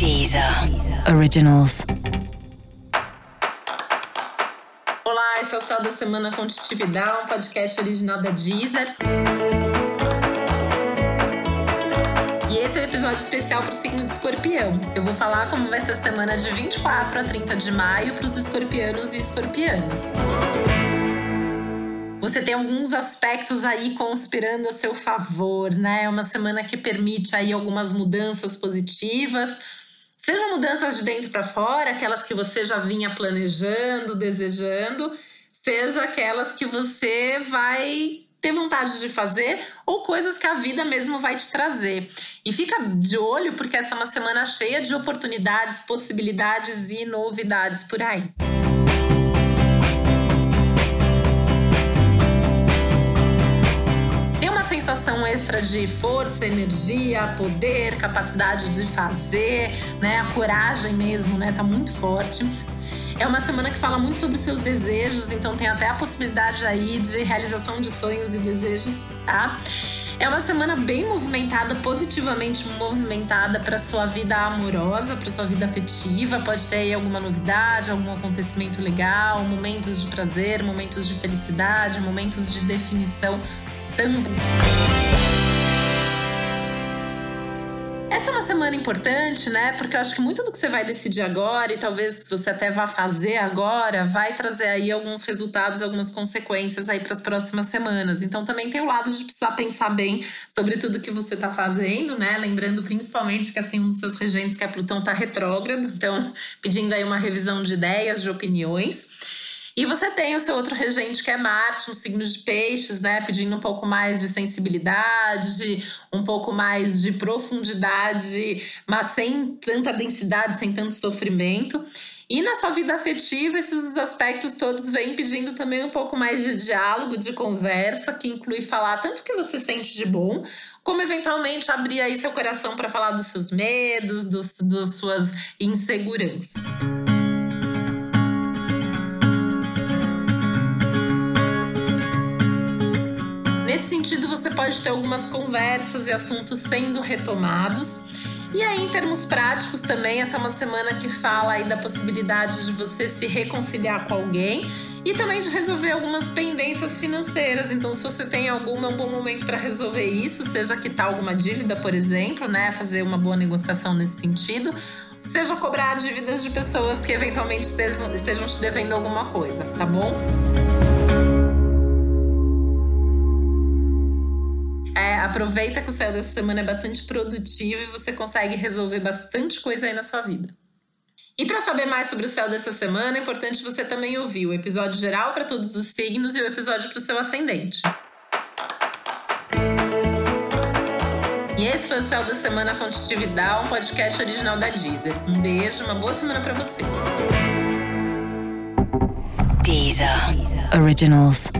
Deezer Originals. Olá, esse é o Céu da Semana Contitividade, um podcast original da Deezer. E esse é o um episódio especial para o signo de escorpião. Eu vou falar como vai ser a semana de 24 a 30 de maio para os escorpianos e escorpianas. Você tem alguns aspectos aí conspirando a seu favor, né? É uma semana que permite aí algumas mudanças positivas. Sejam mudanças de dentro para fora, aquelas que você já vinha planejando, desejando, seja aquelas que você vai ter vontade de fazer ou coisas que a vida mesmo vai te trazer. E fica de olho porque essa é uma semana cheia de oportunidades, possibilidades e novidades por aí. Extra de força, energia, poder, capacidade de fazer, né? A coragem mesmo, né? Tá muito forte. É uma semana que fala muito sobre seus desejos, então tem até a possibilidade aí de realização de sonhos e desejos, tá? É uma semana bem movimentada, positivamente movimentada para sua vida amorosa, para sua vida afetiva. Pode ter aí alguma novidade, algum acontecimento legal, momentos de prazer, momentos de felicidade, momentos de definição também. Essa é uma semana importante, né? Porque eu acho que muito do que você vai decidir agora, e talvez você até vá fazer agora, vai trazer aí alguns resultados, algumas consequências aí para as próximas semanas. Então também tem o lado de precisar pensar bem sobre tudo que você está fazendo, né? Lembrando principalmente que assim, um dos seus regentes, que é Plutão, está retrógrado, então pedindo aí uma revisão de ideias, de opiniões. E você tem o seu outro regente, que é Marte, um signo de peixes, né? Pedindo um pouco mais de sensibilidade, um pouco mais de profundidade, mas sem tanta densidade, sem tanto sofrimento. E na sua vida afetiva, esses aspectos todos vêm pedindo também um pouco mais de diálogo, de conversa, que inclui falar tanto o que você sente de bom, como eventualmente abrir aí seu coração para falar dos seus medos, dos, das suas inseguranças. Sentido, você pode ter algumas conversas e assuntos sendo retomados. E aí, em termos práticos também, essa é uma semana que fala aí da possibilidade de você se reconciliar com alguém e também de resolver algumas pendências financeiras. Então, se você tem alguma, é um bom momento para resolver isso, seja quitar alguma dívida, por exemplo, né? Fazer uma boa negociação nesse sentido, seja cobrar dívidas de pessoas que eventualmente estejam, estejam te devendo alguma coisa, tá bom? Aproveita que o céu dessa semana é bastante produtivo e você consegue resolver bastante coisa aí na sua vida. E para saber mais sobre o céu dessa semana, é importante você também ouvir o episódio geral para todos os signos e o episódio para o seu ascendente. E esse foi o Céu da Semana Contitividade, um podcast original da Deezer. Um beijo, uma boa semana para você. Deezer. Originals.